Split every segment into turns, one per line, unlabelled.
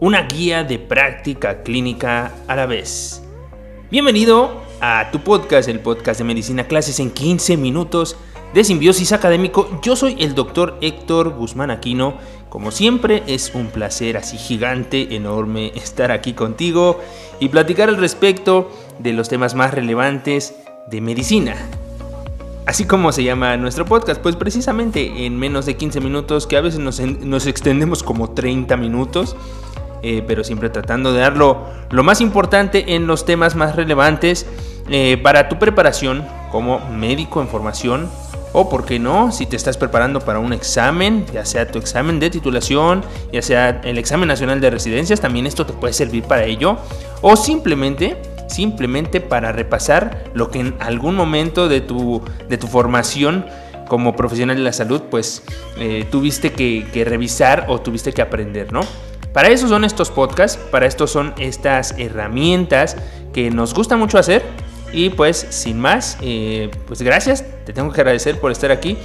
una guía de práctica clínica a la vez. Bienvenido a tu podcast, el podcast de medicina clases en 15 minutos de simbiosis académico. Yo soy el doctor Héctor Guzmán Aquino. Como siempre, es un placer así gigante, enorme estar aquí contigo y platicar al respecto de los temas más relevantes de medicina. Así como se llama nuestro podcast, pues precisamente en menos de 15 minutos, que a veces nos, extendemos como 30 minutos, eh, pero siempre tratando de darlo lo más importante en los temas más relevantes eh, para tu preparación como médico en formación o, por qué no, si te estás preparando para un examen, ya sea tu examen de titulación, ya sea el examen nacional de residencias, también esto te puede servir para ello. O simplemente, simplemente para repasar lo que en algún momento de tu, de tu formación como profesional de la salud, pues eh, tuviste que, que revisar o tuviste que aprender, ¿no? Para eso son estos podcasts, para esto son estas herramientas que nos gusta mucho hacer y pues sin más, eh, pues gracias, te tengo que agradecer por estar aquí.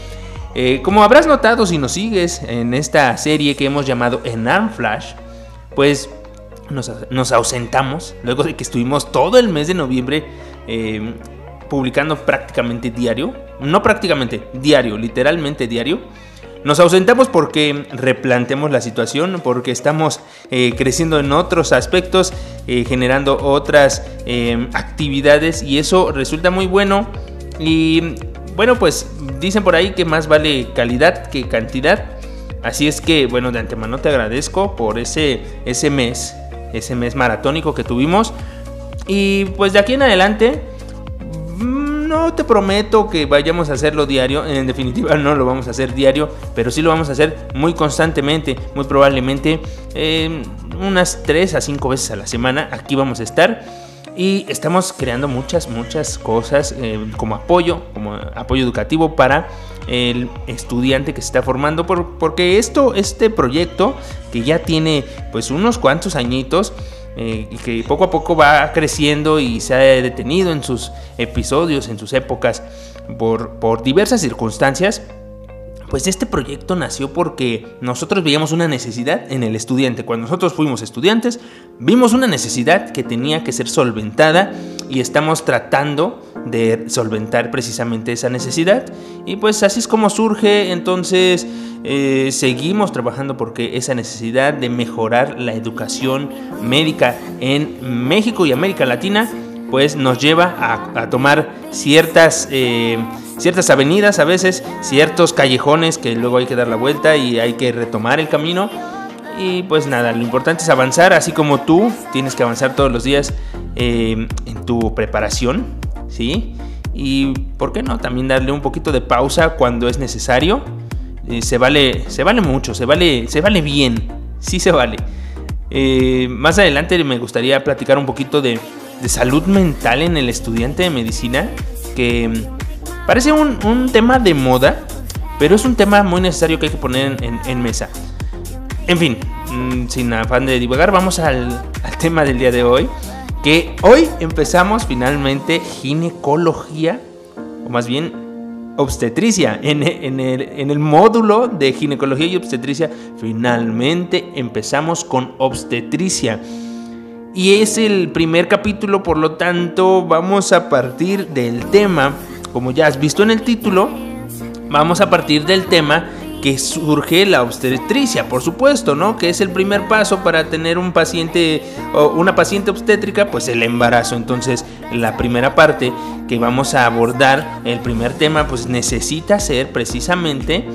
Eh, como habrás notado si nos sigues en esta serie que hemos llamado Enarm Flash, pues nos, ausentamos luego de que estuvimos todo el mes de noviembre eh, publicando prácticamente diario, no prácticamente, diario, literalmente diario. Nos ausentamos porque replanteamos la situación, porque estamos eh, creciendo en otros aspectos, eh, generando otras em, actividades y eso resulta muy bueno. Y bueno, pues dicen por ahí que más vale calidad que cantidad. Así es que, bueno, de antemano te agradezco por ese, ese mes, ese mes maratónico que tuvimos. Y pues de aquí en adelante no te prometo que vayamos a hacerlo diario, en definitiva no lo vamos a hacer diario, pero sí lo vamos a hacer muy constantemente, muy probablemente eh, unas 3 a 5 veces a la semana, aquí vamos a estar. Y estamos creando muchas, muchas cosas eh, como apoyo, como apoyo educativo para el estudiante que se está formando, porque esto, este proyecto que ya tiene pues unos cuantos añitos, eh, y que poco a poco va creciendo y se ha detenido en sus episodios, en sus épocas, por, por diversas circunstancias, pues este proyecto nació porque nosotros veíamos una necesidad en el estudiante. Cuando nosotros fuimos estudiantes, vimos una necesidad que tenía que ser solventada y estamos tratando de solventar precisamente esa necesidad. Y pues así es como surge entonces eh, seguimos trabajando porque esa necesidad de mejorar la educación médica en México y América Latina pues nos lleva a, tomar ciertas, eh, ciertas avenidas a veces, ciertos callejones que luego hay que dar la vuelta y hay que retomar el camino. Y pues nada, lo importante es avanzar, así como tú tienes que avanzar todos los días eh, en tu preparación, ¿sí? Y por qué no, también darle un poquito de pausa cuando es necesario se, vale, se vale mucho, se vale, se vale bien, sí se vale. Eh, más adelante me gustaría platicar un poquito de, salud mental en el estudiante de medicina, que parece un, tema de moda, pero es un tema muy necesario que hay que poner en, mesa. En fin, mm, sin afán de divagar, vamos al, al tema del día de hoy, que hoy empezamos finalmente ginecología, o más bien obstetricia. En, el, módulo de ginecología y obstetricia, finalmente empezamos con obstetricia. Y es el primer capítulo, por lo tanto, vamos a partir del tema, como ya has visto en el título, vamos a partir del tema que surge la obstetricia, por supuesto, ¿no? Que es el primer paso para tener un paciente o una paciente obstétrica, pues el embarazo. Entonces, la primera parte que vamos a abordar, el primer tema, pues necesita ser precisamente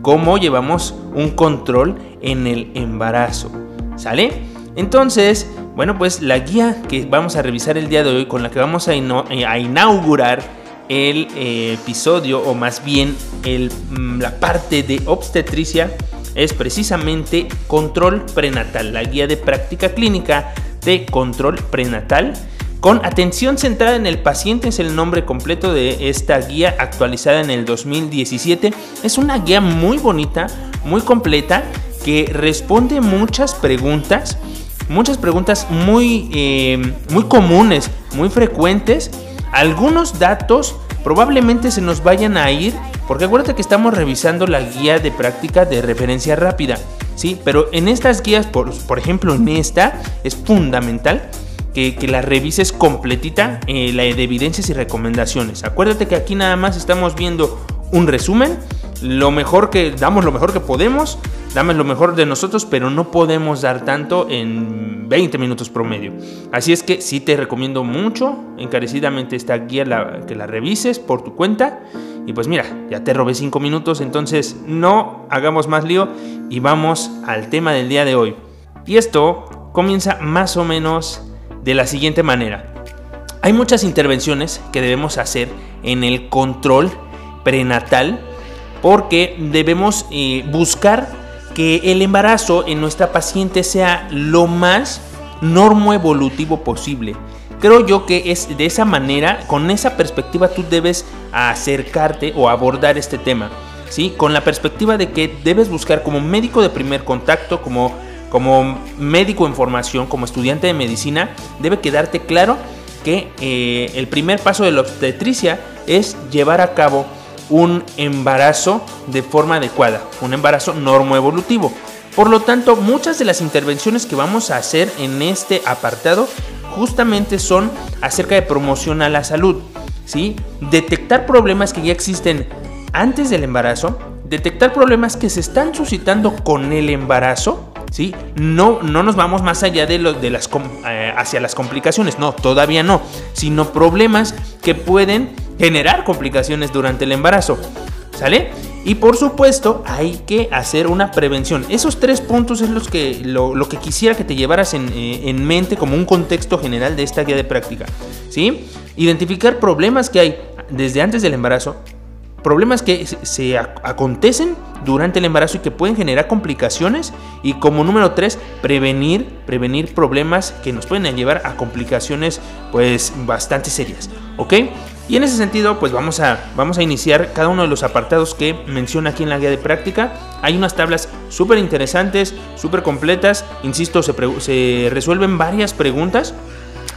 cómo llevamos un control en el embarazo. ¿Sale? Entonces, bueno, pues la guía que vamos a revisar el día de hoy, con la que vamos a, a inaugurar el eh, episodio, o más bien el, mm, la parte de obstetricia, es precisamente control prenatal, la guía de práctica clínica de control prenatal. Con atención centrada en el paciente es el nombre completo de esta guía actualizada en el 2017. Es una guía muy bonita, muy completa, que responde muchas preguntas, muchas preguntas muy, eh, muy comunes, muy frecuentes algunos datos probablemente se nos vayan a ir, porque acuérdate que estamos revisando la guía de práctica de referencia rápida. ¿sí? Pero en estas guías, por, ejemplo en esta, es fundamental que, la revises completita, eh, la de evidencias y recomendaciones. Acuérdate que aquí nada más estamos viendo un resumen, lo mejor que damos lo mejor que podemos, damos lo mejor de nosotros, pero no podemos dar tanto en 20 minutos promedio. Así es que sí te recomiendo mucho, encarecidamente esta guía que la revises por tu cuenta. Y pues mira, ya te robé 5 minutos, entonces no hagamos más lío y vamos al tema del día de hoy. Y esto comienza más o menos de la siguiente manera. Hay muchas intervenciones que debemos hacer en el control prenatal porque debemos eh, buscar que el embarazo en nuestra paciente sea lo más normoevolutivo posible. Creo yo que es de esa manera, con esa perspectiva tú debes acercarte o abordar este tema. ¿sí? Con la perspectiva de que debes buscar como médico de primer contacto, como como médico en formación, como estudiante de medicina, debe quedarte claro que eh, el primer paso de la obstetricia es llevar a cabo un embarazo de forma adecuada, un embarazo normoevolutivo. Por lo tanto, muchas de las intervenciones que vamos a hacer en este apartado justamente son acerca de promoción a la salud, ¿sí? Detectar problemas que ya existen antes del embarazo, detectar problemas que se están suscitando con el embarazo No, no nos vamos más allá de, lo, de las, eh, hacia las complicaciones, no, todavía no, sino problemas que pueden generar complicaciones durante el embarazo, ¿sale? Y por supuesto hay que hacer una prevención. Esos tres puntos es los que, lo, que quisiera que te llevaras en, eh, en, mente como un contexto general de esta guía de práctica. ¿sí? Identificar problemas que hay desde antes del embarazo, problemas que se acontecen durante el embarazo y que pueden generar complicaciones y como número tres prevenir prevenir problemas que nos pueden llevar a complicaciones pues bastante serias ok y en ese sentido pues vamos a vamos a iniciar cada uno de los apartados que menciona aquí en la guía de práctica. Hay unas tablas súper interesantes súper completas insisto se, se resuelven varias preguntas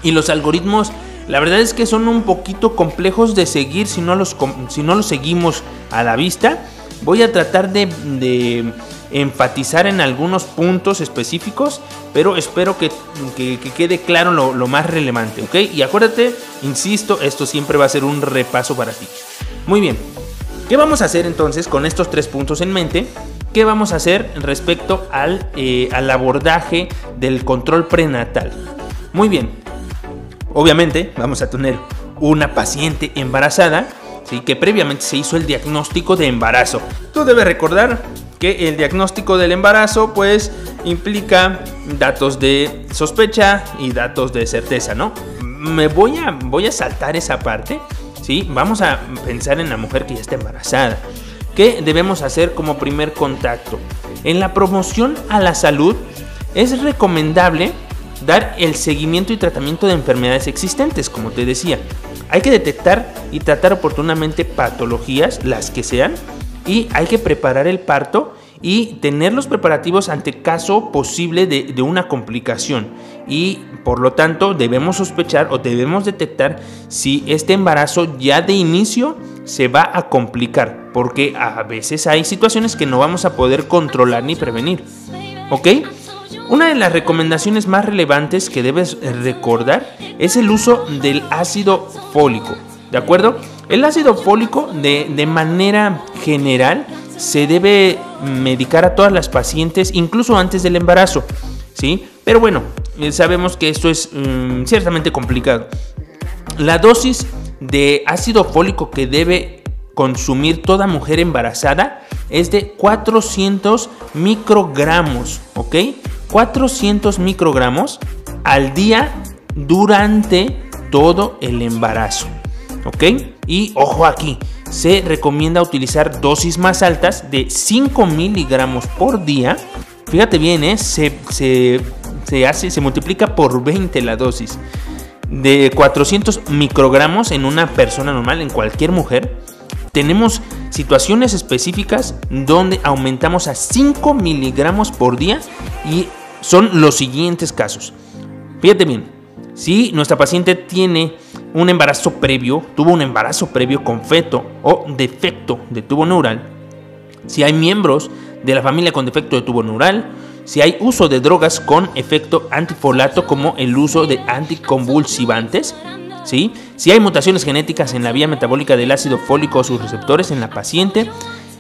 y los algoritmos la verdad es que son un poquito complejos de seguir si no los, si no los seguimos a la vista. Voy a tratar de, enfatizar en algunos puntos específicos, pero espero que, quede claro lo, más relevante, ¿ok? Y acuérdate, insisto, esto siempre va a ser un repaso para ti. Muy bien, ¿qué vamos a hacer entonces con estos tres puntos en mente? ¿Qué vamos a hacer respecto al, eh, al abordaje del control prenatal? Muy bien, Obviamente vamos a tener una paciente embarazada, ¿sí? que previamente se hizo el diagnóstico de embarazo. Tú debes recordar que el diagnóstico del embarazo pues implica datos de sospecha y datos de certeza, ¿no? Me voy a, voy a saltar esa parte, ¿sí? Vamos a pensar en la mujer que ya está embarazada. ¿Qué debemos hacer como primer contacto? En la promoción a la salud es recomendable dar el seguimiento y tratamiento de enfermedades existentes, como te decía. Hay que detectar y tratar oportunamente patologías, las que sean, y hay que preparar el parto y tener los preparativos ante caso posible de, una complicación. Y por lo tanto debemos sospechar o debemos detectar si este embarazo ya de inicio se va a complicar, porque a veces hay situaciones que no vamos a poder controlar ni prevenir. ¿Ok? Una de las recomendaciones más relevantes que debes recordar es el uso del ácido fólico. ¿De acuerdo? El ácido fólico de, manera general se debe medicar a todas las pacientes incluso antes del embarazo. ¿Sí? Pero bueno, eh, sabemos que esto es mm, ciertamente complicado. La dosis de ácido fólico que debe consumir toda mujer embarazada es de 400 microgramos, ¿ok? 400 microgramos al día durante todo el embarazo. ¿Ok? Y ojo aquí, se recomienda utilizar dosis más altas de 5 miligramos por día. Fíjate bien, ¿eh? se, se, hace, se multiplica por 20 la dosis. De 400 microgramos en una persona normal, en cualquier mujer. Tenemos situaciones específicas donde aumentamos a 5 miligramos por día y son los siguientes casos. Fíjate bien, si nuestra paciente tiene un embarazo previo, tuvo un embarazo previo con feto o defecto de tubo neural, si hay miembros de la familia con defecto de tubo neural, si hay uso de drogas con efecto antifolato como el uso de anticonvulsivantes, ¿sí? si hay mutaciones genéticas en la vía metabólica del ácido fólico o sus receptores en la paciente,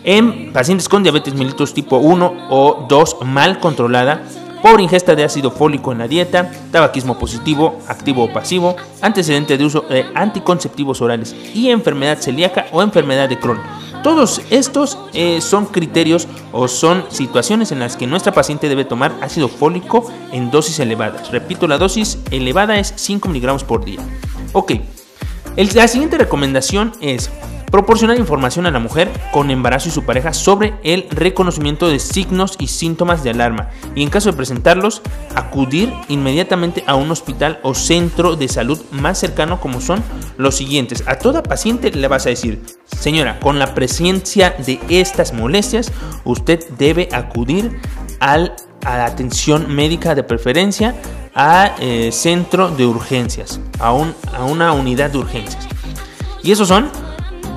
en pacientes con diabetes mellitus tipo 1 o 2 mal controlada, por ingesta de ácido fólico en la dieta, tabaquismo positivo, activo o pasivo, antecedente de uso de anticonceptivos orales y enfermedad celíaca o enfermedad de Crohn. Todos estos eh, son criterios o son situaciones en las que nuestra paciente debe tomar ácido fólico en dosis elevadas. Repito, la dosis elevada es 5 miligramos por día. Ok, la siguiente recomendación es proporcionar información a la mujer con embarazo y su pareja sobre el reconocimiento de signos y síntomas de alarma y en caso de presentarlos, acudir inmediatamente a un hospital o centro de salud más cercano como son los siguientes. A toda paciente le vas a decir, señora, con la presencia de estas molestias, usted debe acudir al, a atención médica de preferencia a eh, centro de urgencias, a, un, a una unidad de urgencias. Y esos son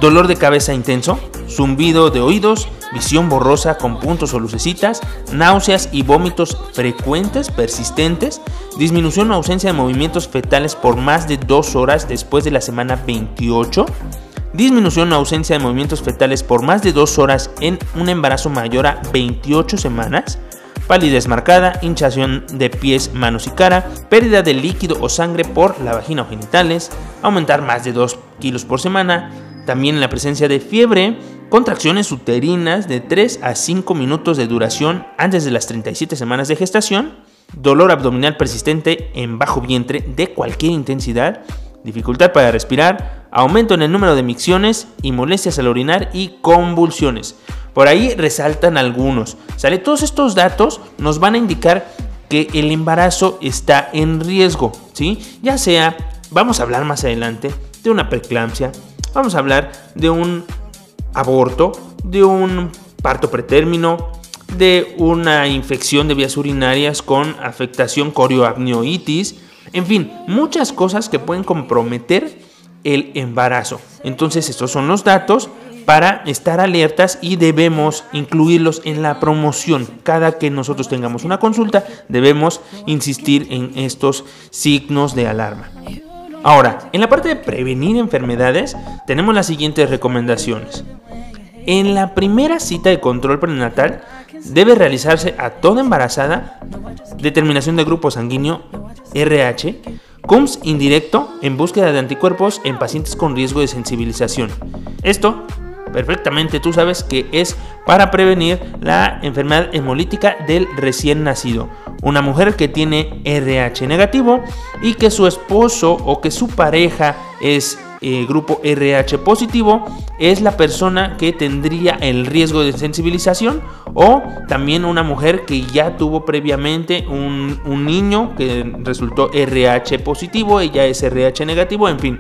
dolor de cabeza intenso, zumbido de oídos, visión borrosa con puntos o lucecitas, náuseas y vómitos frecuentes, persistentes, disminución o ausencia de movimientos fetales por más de dos horas después de la semana 28, disminución o ausencia de movimientos fetales por más de dos horas en un embarazo mayor a 28 semanas, palidez marcada, hinchación de pies, manos y cara, pérdida de líquido o sangre por la vagina o genitales, aumentar más de 2 kilos por semana, también la presencia de fiebre, contracciones uterinas de 3 a 5 minutos de duración antes de las 37 semanas de gestación, dolor abdominal persistente en bajo vientre de cualquier intensidad, dificultad para respirar, aumento en el número de micciones y molestias al orinar y convulsiones. Por ahí resaltan algunos. ¿Sale? Todos estos datos nos van a indicar que el embarazo está en riesgo, ¿sí? Ya sea, vamos a hablar más adelante de una preeclampsia, Vamos a hablar de un aborto, de un parto pretérmino, de una infección de vías urinarias con afectación corioamnioitis, en fin, muchas cosas que pueden comprometer el embarazo. Entonces estos son los datos para estar alertas y debemos incluirlos en la promoción. Cada que nosotros tengamos una consulta debemos insistir en estos signos de alarma. Ahora, en la parte de prevenir enfermedades, tenemos las siguientes recomendaciones. En la primera cita de control prenatal debe realizarse a toda embarazada determinación de grupo sanguíneo RH, CUMS indirecto en búsqueda de anticuerpos en pacientes con riesgo de sensibilización. Esto perfectamente tú sabes que es para prevenir la enfermedad hemolítica del recién nacido. Una mujer que tiene RH negativo y que su esposo o que su pareja es eh, grupo RH positivo es la persona que tendría el riesgo de sensibilización o también una mujer que ya tuvo previamente un, un niño que resultó RH positivo, ella es RH negativo, en fin,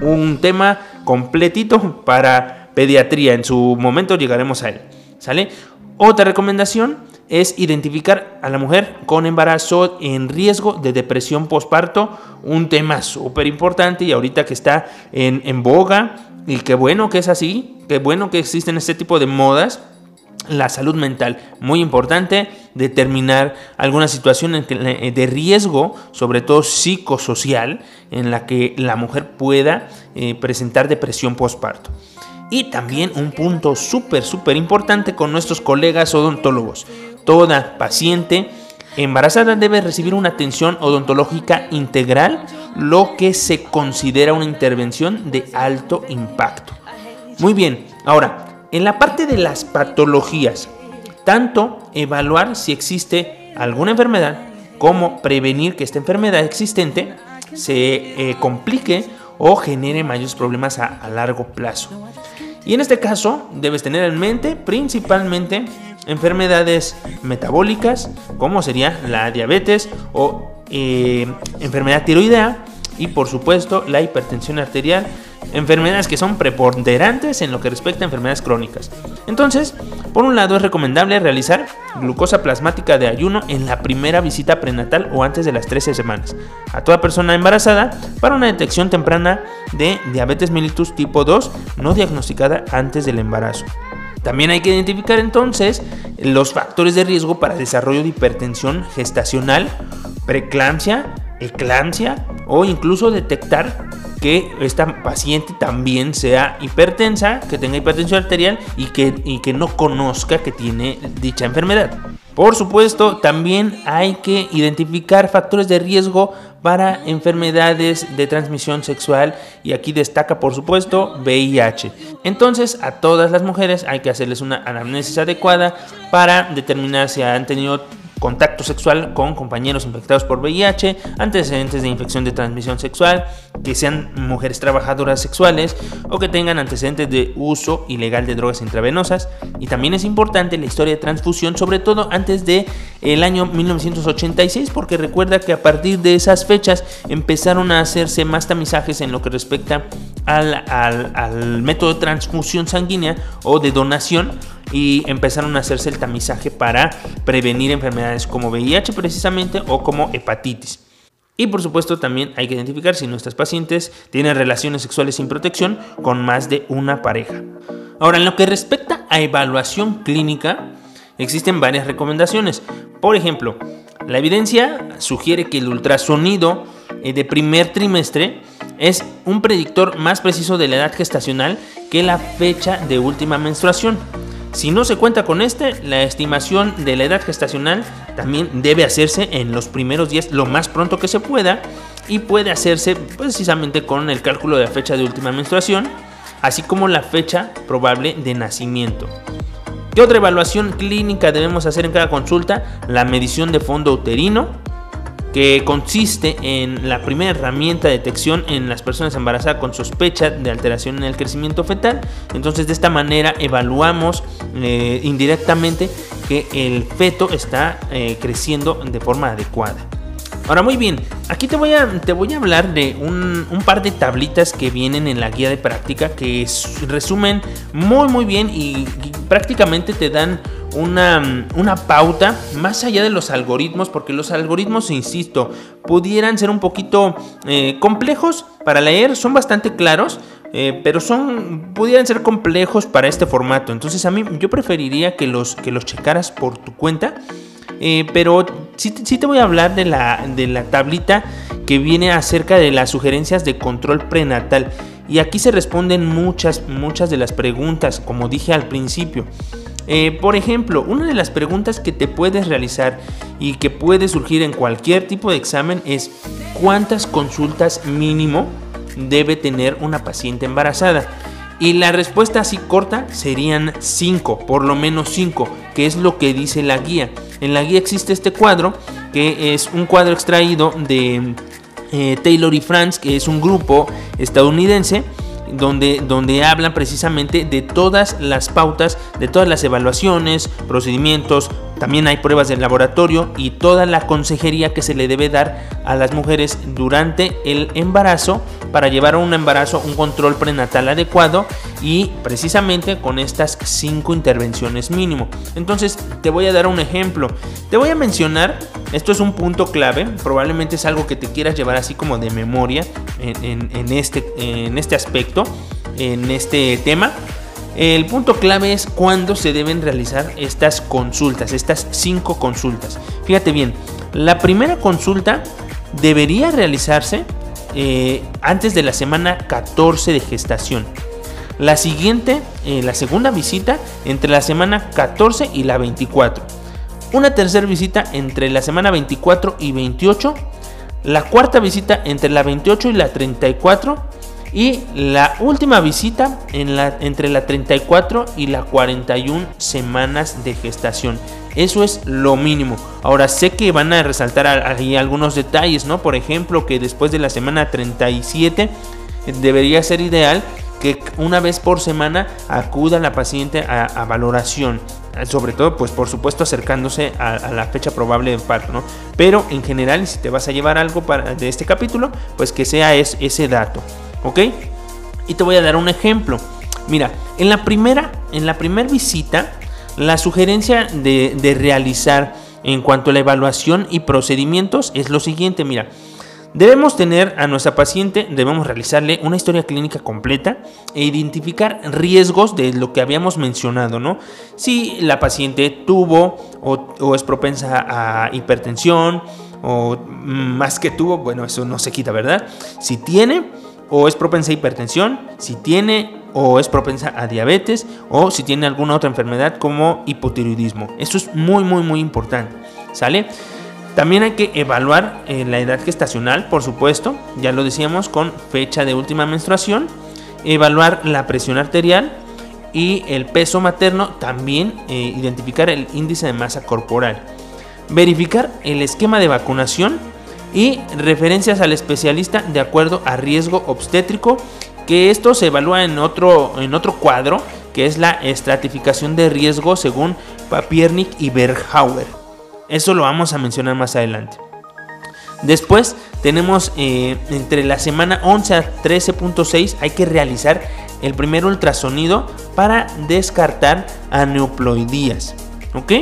un tema completito para pediatría. En su momento llegaremos a él. ¿Sale? Otra recomendación es identificar a la mujer con embarazo en riesgo de depresión postparto, un tema súper importante y ahorita que está en, en boga y qué bueno que es así, qué bueno que existen este tipo de modas. La salud mental, muy importante, determinar alguna situación de riesgo, sobre todo psicosocial, en la que la mujer pueda eh, presentar depresión postparto. Y también un punto súper, súper importante con nuestros colegas odontólogos. Toda paciente embarazada debe recibir una atención odontológica integral, lo que se considera una intervención de alto impacto. Muy bien, ahora, en la parte de las patologías, tanto evaluar si existe alguna enfermedad como prevenir que esta enfermedad existente se eh, complique o genere mayores problemas a largo plazo. Y en este caso debes tener en mente principalmente enfermedades metabólicas, como sería la diabetes o eh, enfermedad tiroidea y por supuesto la hipertensión arterial enfermedades que son preponderantes en lo que respecta a enfermedades crónicas. Entonces, por un lado es recomendable realizar glucosa plasmática de ayuno en la primera visita prenatal o antes de las 13 semanas a toda persona embarazada para una detección temprana de diabetes mellitus tipo 2 no diagnosticada antes del embarazo. También hay que identificar entonces los factores de riesgo para desarrollo de hipertensión gestacional, preeclampsia, eclampsia o incluso detectar que esta paciente también sea hipertensa, que tenga hipertensión arterial y que, y que no conozca que tiene dicha enfermedad. Por supuesto, también hay que identificar factores de riesgo para enfermedades de transmisión sexual y aquí destaca por supuesto VIH. Entonces a todas las mujeres hay que hacerles una anamnesis adecuada para determinar si han tenido contacto sexual con compañeros infectados por VIH, antecedentes de infección de transmisión sexual, que sean mujeres trabajadoras sexuales o que tengan antecedentes de uso ilegal de drogas intravenosas. Y también es importante la historia de transfusión, sobre todo antes de año 1986, porque recuerda que a partir de esas fechas empezaron a hacerse más tamizajes en lo que respecta al, al método de transfusión sanguínea o de donación y empezaron a hacerse el tamizaje para prevenir enfermedades como VIH precisamente o como hepatitis. Y por supuesto también hay que identificar si nuestras pacientes tienen relaciones sexuales sin protección con más de una pareja. Ahora, en lo que respecta a evaluación clínica, existen varias recomendaciones. Por ejemplo, la evidencia sugiere que el ultrasonido eh, de primer trimestre es un predictor más preciso de la edad gestacional que la fecha de última menstruación. Si no se cuenta con este, la estimación de la edad gestacional también debe hacerse en los primeros días lo más pronto que se pueda y puede hacerse precisamente con el cálculo de la fecha de última menstruación, así como la fecha probable de nacimiento. ¿Qué otra evaluación clínica debemos hacer en cada consulta? La medición de fondo uterino, que consiste en la primera herramienta de detección en las personas embarazadas con sospecha de alteración en el crecimiento fetal. Entonces de esta manera evaluamos eh, indirectamente que el feto está eh, creciendo de forma adecuada. Ahora muy bien, aquí te voy a, te voy a hablar de un, par de tablitas que vienen en la guía de práctica que resumen muy muy bien y prácticamente te dan una, una, pauta más allá de los algoritmos, porque los algoritmos, insisto, pudieran ser un poquito eh, complejos para leer, son bastante claros, eh, pero son pudieran ser complejos para este formato. Entonces a mí yo preferiría que los, que los checaras por tu cuenta. Eh, pero sí, sí, te voy a hablar de la, de la tablita que viene acerca de las sugerencias de control prenatal. Y aquí se responden muchas, muchas de las preguntas, como dije al principio. Eh, por ejemplo, una de las preguntas que te puedes realizar y que puede surgir en cualquier tipo de examen es ¿cuántas consultas mínimo debe tener una paciente embarazada? Y la respuesta así corta serían 5, por lo menos 5, que es lo que dice la guía. En la guía existe este cuadro, que es un cuadro extraído de eh, Taylor y Franz, que es un grupo estadounidense donde, donde hablan precisamente de todas las pautas, de todas las evaluaciones, procedimientos, también hay pruebas del laboratorio y toda la consejería que se le debe dar a las mujeres durante el embarazo para llevar a un embarazo un control prenatal adecuado y precisamente con estas cinco intervenciones mínimo. Entonces te voy a dar un ejemplo. Te voy a mencionar, esto es un punto clave, probablemente es algo que te quieras llevar así como de memoria en, este, en este aspecto, en este tema. El punto clave es cuándo se deben realizar estas consultas, estas cinco consultas. Fíjate bien, la primera consulta debería realizarse eh, antes de la semana 14 de gestación. La siguiente, eh, la segunda visita, entre la semana 14 y la 24. Una tercera visita entre la semana 24 y 28. La cuarta visita entre la 28 y la 34 y la última visita entre la 34 y la 41 semanas de gestación. Eso es lo mínimo. Ahora sé que van a resaltar ahí algunos detalles, ¿no? Por ejemplo, que después de la semana 37 eh, debería ser ideal que una vez por semana acuda la paciente a, valoración. Sobre todo, pues por supuesto acercándose a, la fecha probable de parto, ¿no? Pero en general, si te vas a llevar algo de este capítulo, pues que sea ese dato. ¿ok? Y te voy a dar un ejemplo. Mira, en la primera, en la primera visita, la sugerencia de, realizar en cuanto a la evaluación y procedimientos es lo siguiente, mira, Debemos tener a nuestra paciente, debemos realizarle una historia clínica completa e identificar riesgos de lo que habíamos mencionado, ¿no? Si la paciente tuvo o, es propensa a hipertensión o más que tuvo, bueno, eso no se quita, ¿verdad? Si tiene o es propensa a hipertensión, si tiene o es propensa a diabetes o si tiene alguna otra enfermedad como hipotiroidismo. Eso es muy, muy, muy importante, ¿sale? También hay que evaluar eh, la edad gestacional, por supuesto, ya lo decíamos, con fecha de última menstruación. Evaluar la presión arterial y el peso materno, también eh, identificar el índice de masa corporal. Verificar el esquema de vacunación y referencias al especialista de acuerdo a riesgo obstétrico, que esto se evalúa en otro, en otro cuadro, que es la estratificación de riesgo según Papiernik y Berghauer. Eso lo vamos a mencionar más adelante. Después tenemos eh, entre la semana 11 a 13.6 hay que realizar el primer ultrasonido para descartar aneuploidías. ¿Ok?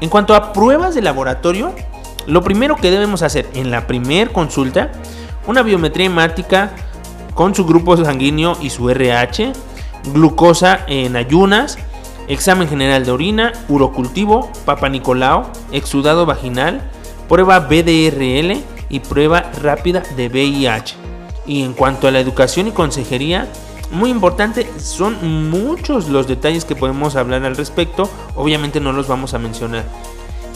En cuanto a pruebas de laboratorio, lo primero que debemos hacer en la primera consulta, una biometría hemática con su grupo sanguíneo y su RH, glucosa en ayunas, examen general de orina, urocultivo, papa Nicolao, exudado vaginal, prueba BDRL y prueba rápida de VIH. Y en cuanto a la educación y consejería, muy importante, son muchos los detalles que podemos hablar al respecto, obviamente no los vamos a mencionar.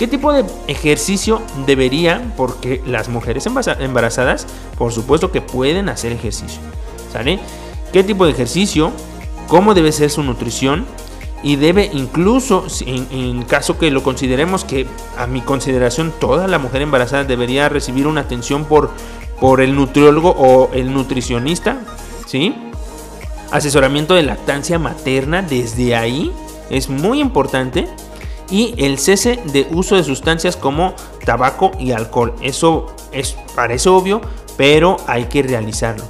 ¿Qué tipo de ejercicio debería? Porque las mujeres embarazadas, por supuesto que pueden hacer ejercicio. ¿Sale? ¿Qué tipo de ejercicio? ¿Cómo debe ser su nutrición? y debe incluso, en, caso que lo consideremos que a mi consideración toda la mujer embarazada debería recibir una atención por, por el nutriólogo o el nutricionista, ¿sí? Asesoramiento de lactancia materna desde ahí es muy importante y el cese de uso de sustancias como tabaco y alcohol. Eso es, parece obvio, pero hay que realizarlo.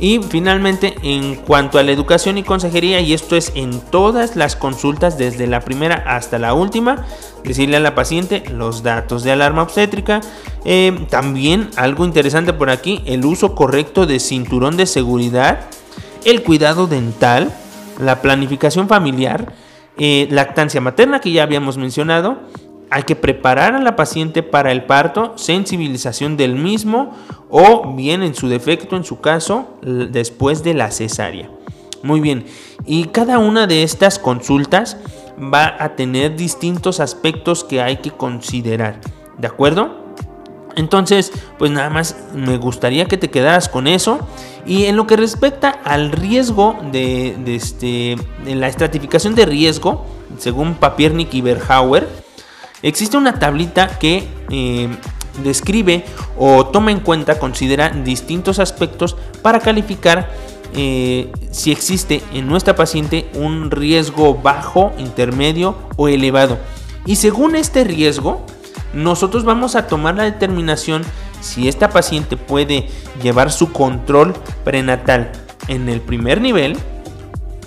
Y finalmente, en cuanto a la educación y consejería, y esto es en todas las consultas, desde la primera hasta la última, decirle a la paciente los datos de alarma obstétrica. Eh, también algo interesante por aquí, el uso correcto de cinturón de seguridad, el cuidado dental, la planificación familiar, eh, lactancia materna que ya habíamos mencionado, hay que preparar a la paciente para el parto, sensibilización del mismo o bien en su defecto, en su caso, después de la cesárea. Muy bien, y cada una de estas consultas va a tener distintos aspectos que hay que considerar, ¿de acuerdo? Entonces, pues nada más me gustaría que te quedaras con eso. Y en lo que respecta al riesgo de, este, la estratificación de riesgo, según Papiernik y Berhauer, Existe una tablita que eh, describe o toma en cuenta, considera distintos aspectos para calificar eh, si existe en nuestra paciente un riesgo bajo, intermedio o elevado. Y según este riesgo, nosotros vamos a tomar la determinación si esta paciente puede llevar su control prenatal en el primer nivel,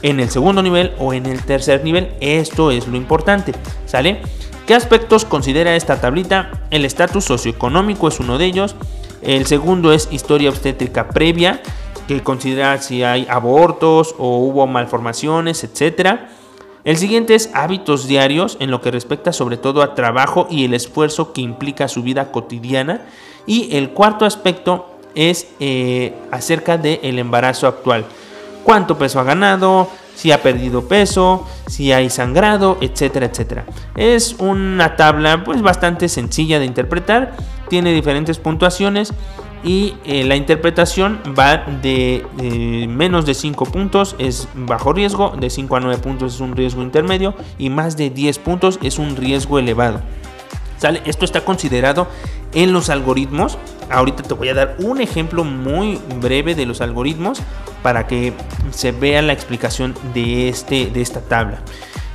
en el segundo nivel o en el tercer nivel. Esto es lo importante, ¿sale? ¿Qué aspectos considera esta tablita? El estatus socioeconómico es uno de ellos. El segundo es historia obstétrica previa, que considera si hay abortos o hubo malformaciones, etc. El siguiente es hábitos diarios, en lo que respecta sobre todo a trabajo y el esfuerzo que implica su vida cotidiana. Y el cuarto aspecto es eh, acerca del embarazo actual. ¿Cuánto peso ha ganado? si ha perdido peso, si hay sangrado, etcétera, etcétera. Es una tabla pues bastante sencilla de interpretar, tiene diferentes puntuaciones y eh, la interpretación va de menos de 5 puntos es bajo riesgo, de 5 a 9 puntos es un riesgo intermedio y más de 10 puntos es un riesgo elevado. ¿Sale? Esto está considerado en los algoritmos. Ahorita te voy a dar un ejemplo muy breve de los algoritmos para que se vea la explicación de, este, de esta tabla.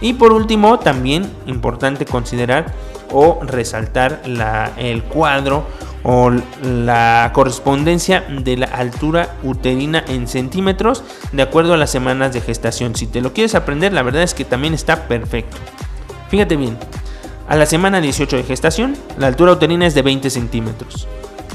Y por último, también importante considerar o resaltar el cuadro o la correspondencia de la altura uterina en centímetros de acuerdo a las semanas de gestación. Si te lo quieres aprender, la verdad es que también está perfecto. Fíjate bien, a la semana 18 de gestación, la altura uterina es de 20 centímetros.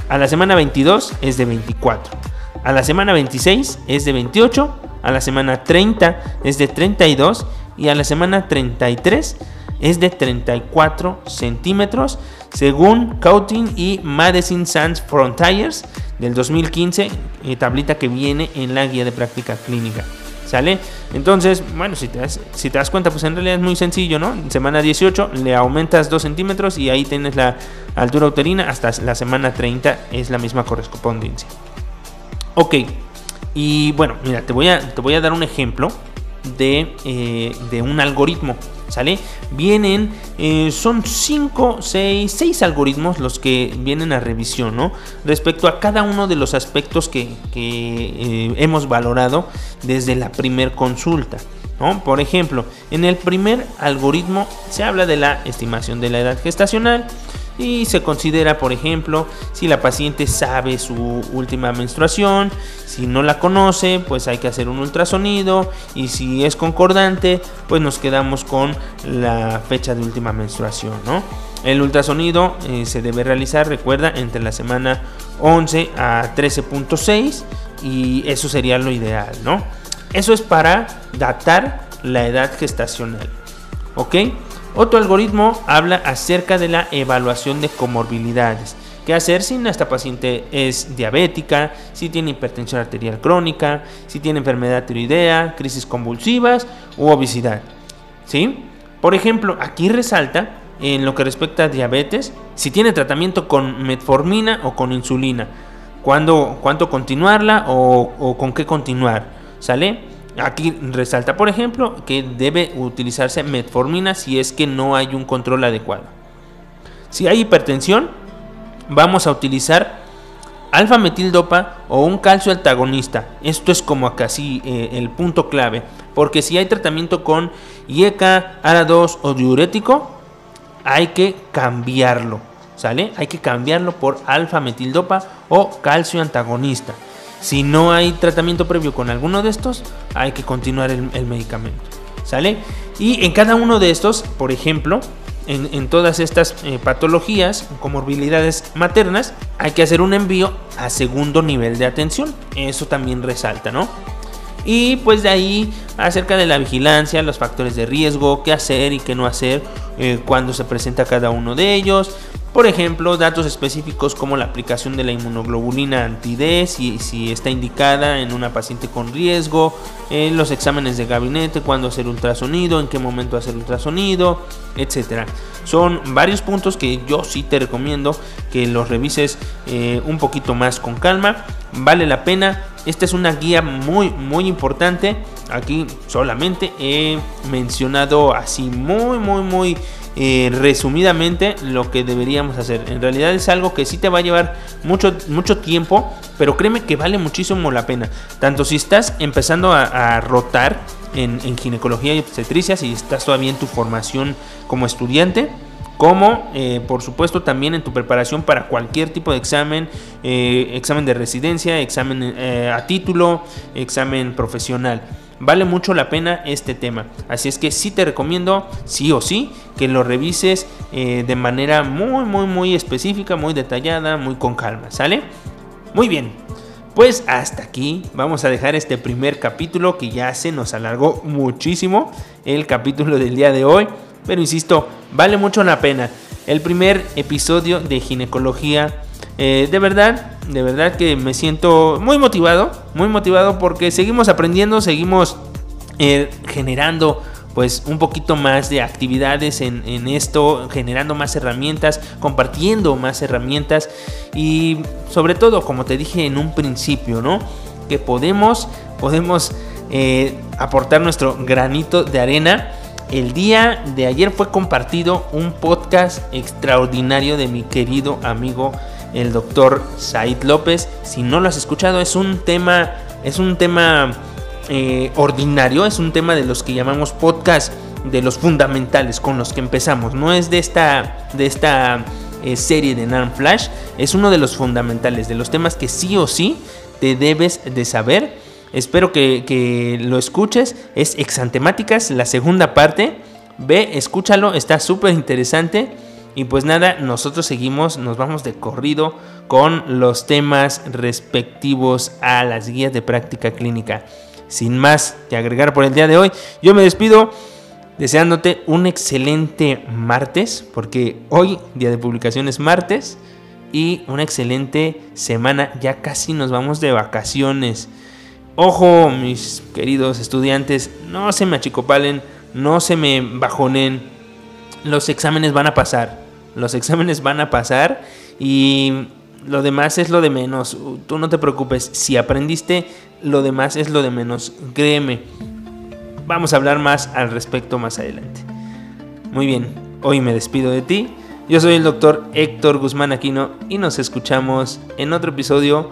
A la semana 22 es de 24. A la semana 26 es de 28. A la semana 30 es de 32. Y a la semana 33 es de 34 centímetros. Según Cautin y Madison Sands Frontiers del 2015, eh, tablita que viene en la guía de práctica clínica. ¿Sale? Entonces, bueno, si te, das, si te das cuenta, pues en realidad es muy sencillo, ¿no? En semana 18 le aumentas 2 centímetros y ahí tienes la altura uterina. Hasta la semana 30 es la misma correspondencia. Ok, y bueno, mira, te voy a, te voy a dar un ejemplo de, eh, de un algoritmo. ¿Sale? Vienen, eh, son 5, 6, 6 algoritmos los que vienen a revisión, ¿no? Respecto a cada uno de los aspectos que, eh, hemos valorado desde la primer consulta. ¿no? Por ejemplo, en el primer algoritmo se habla de la estimación de la edad gestacional, y se considera, por ejemplo, si la paciente sabe su última menstruación, si no la conoce, pues hay que hacer un ultrasonido y si es concordante, pues nos quedamos con la fecha de última menstruación, ¿no? El ultrasonido eh, se debe realizar, recuerda, entre la semana 11 a 13.6 y eso sería lo ideal, ¿no? Eso es para datar la edad gestacional, ¿ok? Otro algoritmo habla acerca de la evaluación de comorbilidades. ¿Qué hacer si esta paciente es diabética, si tiene hipertensión arterial crónica, si tiene enfermedad tiroidea, crisis convulsivas u obesidad? ¿Sí? Por ejemplo, aquí resalta en lo que respecta a diabetes, si tiene tratamiento con metformina o con insulina, cuándo, cuánto continuarla o, o con qué continuar, ¿sale? Aquí resalta, por ejemplo, que debe utilizarse metformina si es que no hay un control adecuado. Si hay hipertensión, vamos a utilizar alfa metildopa o un calcio antagonista. Esto es como sí eh, el punto clave, porque si hay tratamiento con IECA, ARA2 o diurético, hay que cambiarlo, ¿sale? Hay que cambiarlo por alfa metildopa o calcio antagonista. Si no hay tratamiento previo con alguno de estos, hay que continuar el, medicamento. ¿Sale? Y en cada uno de estos, por ejemplo, en, todas estas eh, patologías, comorbilidades maternas, hay que hacer un envío a segundo nivel de atención. Eso también resalta, ¿no? Y pues de ahí acerca de la vigilancia, los factores de riesgo, qué hacer y qué no hacer eh, cuando se presenta cada uno de ellos, por ejemplo, datos específicos como la aplicación de la inmunoglobulina anti-D, si, si, está indicada en una paciente con riesgo, en los exámenes de gabinete, cuándo hacer ultrasonido, en qué momento hacer ultrasonido, etc. Son varios puntos que yo sí te recomiendo que los revises eh, un poquito más con calma. Vale la pena. Esta es una guía muy, muy importante. Aquí solamente he mencionado así muy, muy, muy eh, resumidamente lo que deberíamos hacer. En realidad es algo que sí te va a llevar mucho, mucho tiempo, pero créeme que vale muchísimo la pena. Tanto si estás empezando a, rotar en, ginecología y obstetricia, si estás todavía en tu formación como estudiante, como eh, por supuesto también en tu preparación para cualquier tipo de examen, eh, examen de residencia, examen a título, examen profesional. Vale mucho la pena este tema. Así es que sí te recomiendo, sí o sí, que lo revises eh, de manera muy, muy, muy específica, muy detallada, muy con calma. ¿Sale? Muy bien. Pues hasta aquí vamos a dejar este primer capítulo que ya se nos alargó muchísimo el capítulo del día de hoy. Pero insisto, vale mucho la pena. El primer episodio de ginecología eh, de verdad, de verdad que me siento muy motivado, muy motivado porque seguimos aprendiendo, seguimos eh, generando pues un poquito más de actividades en, esto, generando más herramientas, compartiendo más herramientas y sobre todo, como te dije en un principio, ¿no? Que podemos, podemos eh, aportar nuestro granito de arena. El día de ayer fue compartido un podcast extraordinario de mi querido amigo el doctor Said López. Si no lo has escuchado, es un tema, es un tema eh, ordinario, es un tema de los que llamamos podcast de los fundamentales con los que empezamos. No es de esta, de esta eh, serie de NAN Flash, es uno de los fundamentales, de los temas que sí o sí te debes de saber. Espero que, lo escuches. Es Exantemáticas, la segunda parte. Ve, escúchalo, está súper interesante. Y pues nada, nosotros seguimos, nos vamos de corrido con los temas respectivos a las guías de práctica clínica. Sin más que agregar por el día de hoy, yo me despido deseándote un excelente martes, porque hoy, día de publicación, es martes, y una excelente semana. Ya casi nos vamos de vacaciones. Ojo, mis queridos estudiantes, no se me achicopalen, no se me bajonen. Los exámenes van a pasar. Los exámenes van a pasar y lo demás es lo de menos. Tú no te preocupes. Si aprendiste, lo demás es lo de menos. Créeme. Vamos a hablar más al respecto más adelante. Muy bien, hoy me despido de ti. Yo soy el doctor Héctor Guzmán Aquino y nos escuchamos en otro episodio.